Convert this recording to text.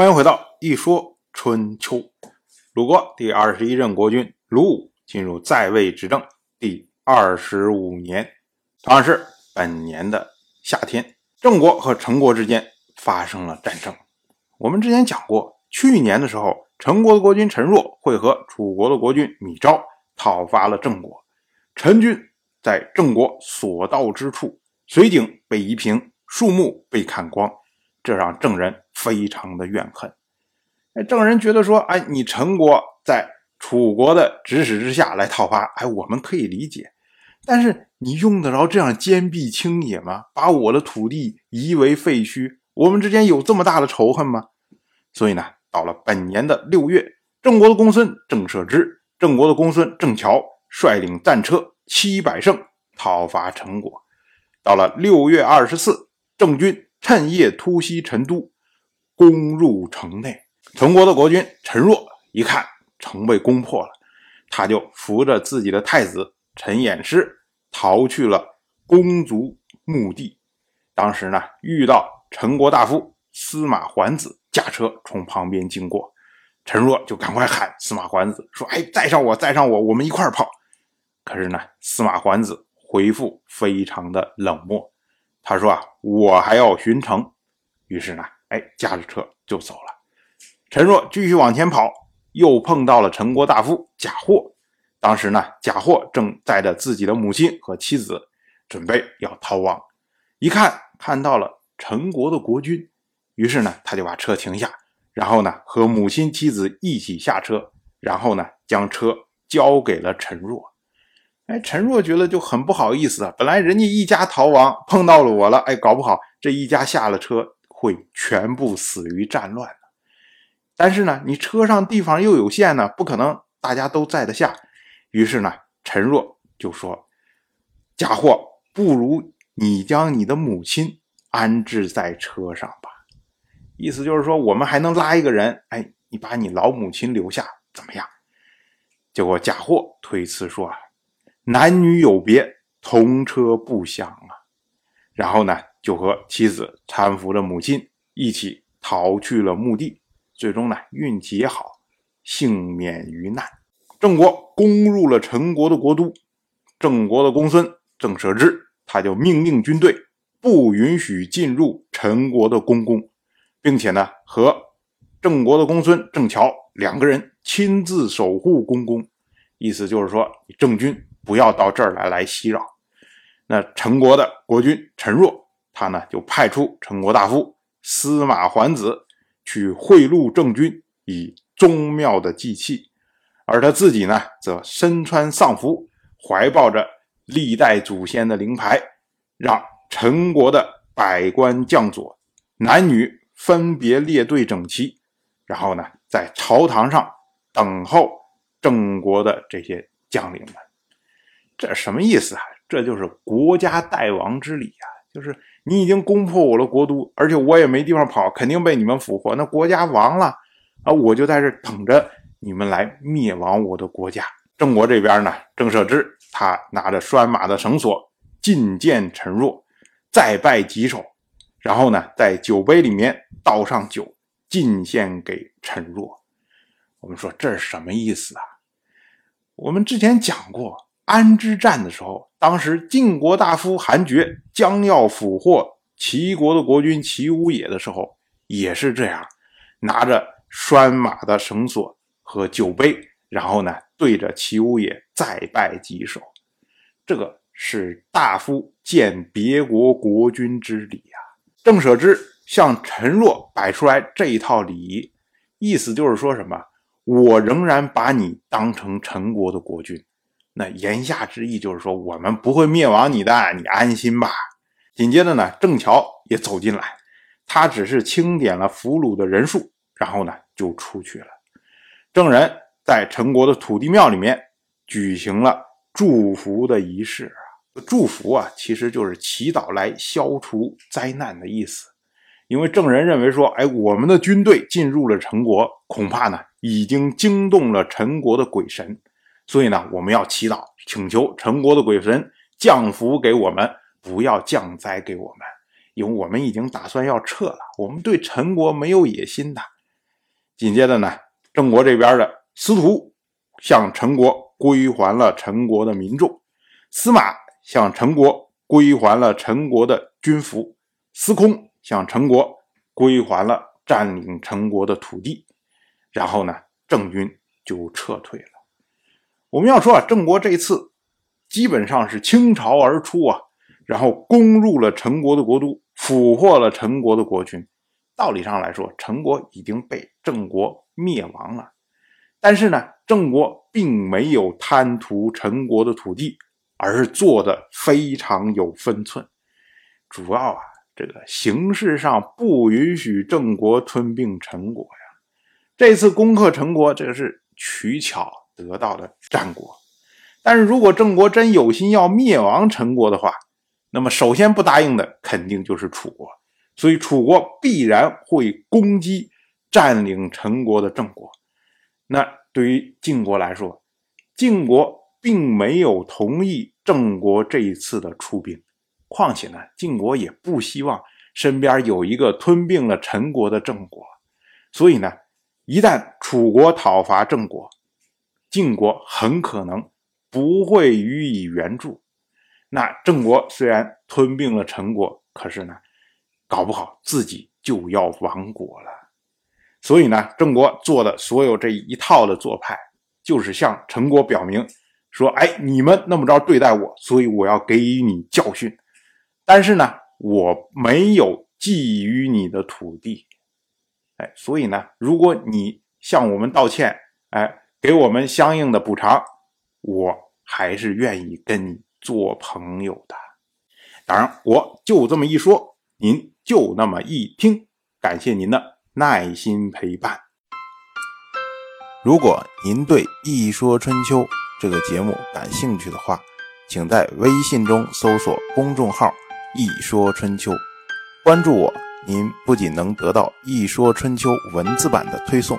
欢迎回到一说春秋。鲁国第二十一任国君鲁武进入在位执政第二十五年，同样是本年的夏天，郑国和陈国之间发生了战争。我们之前讲过，去年的时候，陈国的国君陈若会和楚国的国君米昭讨伐了郑国，陈军在郑国所到之处，水井被夷平，树木被砍光。这让郑人非常的怨恨。哎，郑人觉得说，哎，你陈国在楚国的指使之下来讨伐，哎，我们可以理解。但是你用得着这样坚壁清野吗？把我的土地夷为废墟，我们之间有这么大的仇恨吗？所以呢，到了本年的六月，郑国的公孙郑舍之、郑国的公孙郑乔率领战车七百乘讨伐陈国。到了六月二十四，郑军。趁夜突袭陈都，攻入城内。陈国的国君陈若一看城被攻破了，他就扶着自己的太子陈偃师逃去了公族墓地。当时呢，遇到陈国大夫司马桓子驾车从旁边经过，陈若就赶快喊司马桓子说：“哎，载上我，载上我，我们一块跑。”可是呢，司马桓子回复非常的冷漠。他说啊，我还要巡城，于是呢，哎，驾着车就走了。陈若继续往前跑，又碰到了陈国大夫贾货。当时呢，贾货正载着自己的母亲和妻子，准备要逃亡。一看看到了陈国的国君，于是呢，他就把车停下，然后呢，和母亲妻子一起下车，然后呢，将车交给了陈若。哎，陈若觉得就很不好意思啊。本来人家一家逃亡，碰到了我了，哎，搞不好这一家下了车会全部死于战乱但是呢，你车上地方又有限呢，不可能大家都载得下。于是呢，陈若就说：“假货，不如你将你的母亲安置在车上吧。”意思就是说，我们还能拉一个人，哎，你把你老母亲留下怎么样？结果假货推辞说啊。男女有别，同车不祥啊。然后呢，就和妻子搀扶着母亲一起逃去了墓地。最终呢，运气也好，幸免于难。郑国攻入了陈国的国都，郑国的公孙郑舍之，他就命令军队不允许进入陈国的公宫，并且呢，和郑国的公孙郑乔两个人亲自守护公宫。意思就是说，郑军。不要到这儿来来袭扰。那陈国的国君陈若，他呢就派出陈国大夫司马桓子去贿赂郑军，以宗庙的祭器，而他自己呢则身穿丧服，怀抱着历代祖先的灵牌，让陈国的百官将佐男女分别列队整齐，然后呢在朝堂上等候郑国的这些将领们。这什么意思啊？这就是国家代王之礼啊！就是你已经攻破我的国都，而且我也没地方跑，肯定被你们俘获。那国家亡了啊，我就在这等着你们来灭亡我的国家。郑国这边呢，郑舍之他拿着拴马的绳索觐见陈若，再拜几首，然后呢，在酒杯里面倒上酒，进献给陈若。我们说这是什么意思啊？我们之前讲过。安之战的时候，当时晋国大夫韩厥将要俘获齐国的国君齐武野的时候，也是这样，拿着拴马的绳索和酒杯，然后呢，对着齐武野再拜几首。这个是大夫见别国国君之礼啊。郑舍之向陈若摆出来这一套礼仪，意思就是说什么？我仍然把你当成陈国的国君。那言下之意就是说，我们不会灭亡你的，你安心吧。紧接着呢，郑乔也走进来，他只是清点了俘虏的人数，然后呢就出去了。郑人在陈国的土地庙里面举行了祝福的仪式啊，祝福啊，其实就是祈祷来消除灾难的意思。因为郑人认为说，哎，我们的军队进入了陈国，恐怕呢已经惊动了陈国的鬼神。所以呢，我们要祈祷，请求陈国的鬼神降福给我们，不要降灾给我们，因为我们已经打算要撤了。我们对陈国没有野心的，紧接着呢，郑国这边的司徒向陈国归还了陈国的民众，司马向陈国归还了陈国的军服，司空向陈国归还了占领陈国的土地。然后呢，郑军就撤退了。我们要说啊，郑国这次基本上是倾巢而出啊，然后攻入了陈国的国都，俘获了陈国的国君。道理上来说，陈国已经被郑国灭亡了。但是呢，郑国并没有贪图陈国的土地，而是做的非常有分寸。主要啊，这个形式上不允许郑国吞并陈国呀。这次攻克陈国，这个是取巧得到的战果。但是如果郑国真有心要灭亡陈国的话，那么首先不答应的肯定就是楚国。所以楚国必然会攻击占领陈国的郑国。那对于晋国来说，晋国并没有同意郑国这一次的出兵。况且呢，晋国也不希望身边有一个吞并了陈国的郑国。所以呢。一旦楚国讨伐郑国，晋国很可能不会予以援助。那郑国虽然吞并了陈国，可是呢，搞不好自己就要亡国了。所以呢，郑国做的所有这一套的做派，就是向陈国表明说：“哎，你们那么着对待我，所以我要给予你教训。但是呢，我没有觊觎你的土地。”哎，所以呢，如果你向我们道歉，哎，给我们相应的补偿，我还是愿意跟你做朋友的。当然，我就这么一说，您就那么一听，感谢您的耐心陪伴。如果您对《一说春秋》这个节目感兴趣的话，请在微信中搜索公众号“一说春秋”，关注我。您不仅能得到《一说春秋》文字版的推送，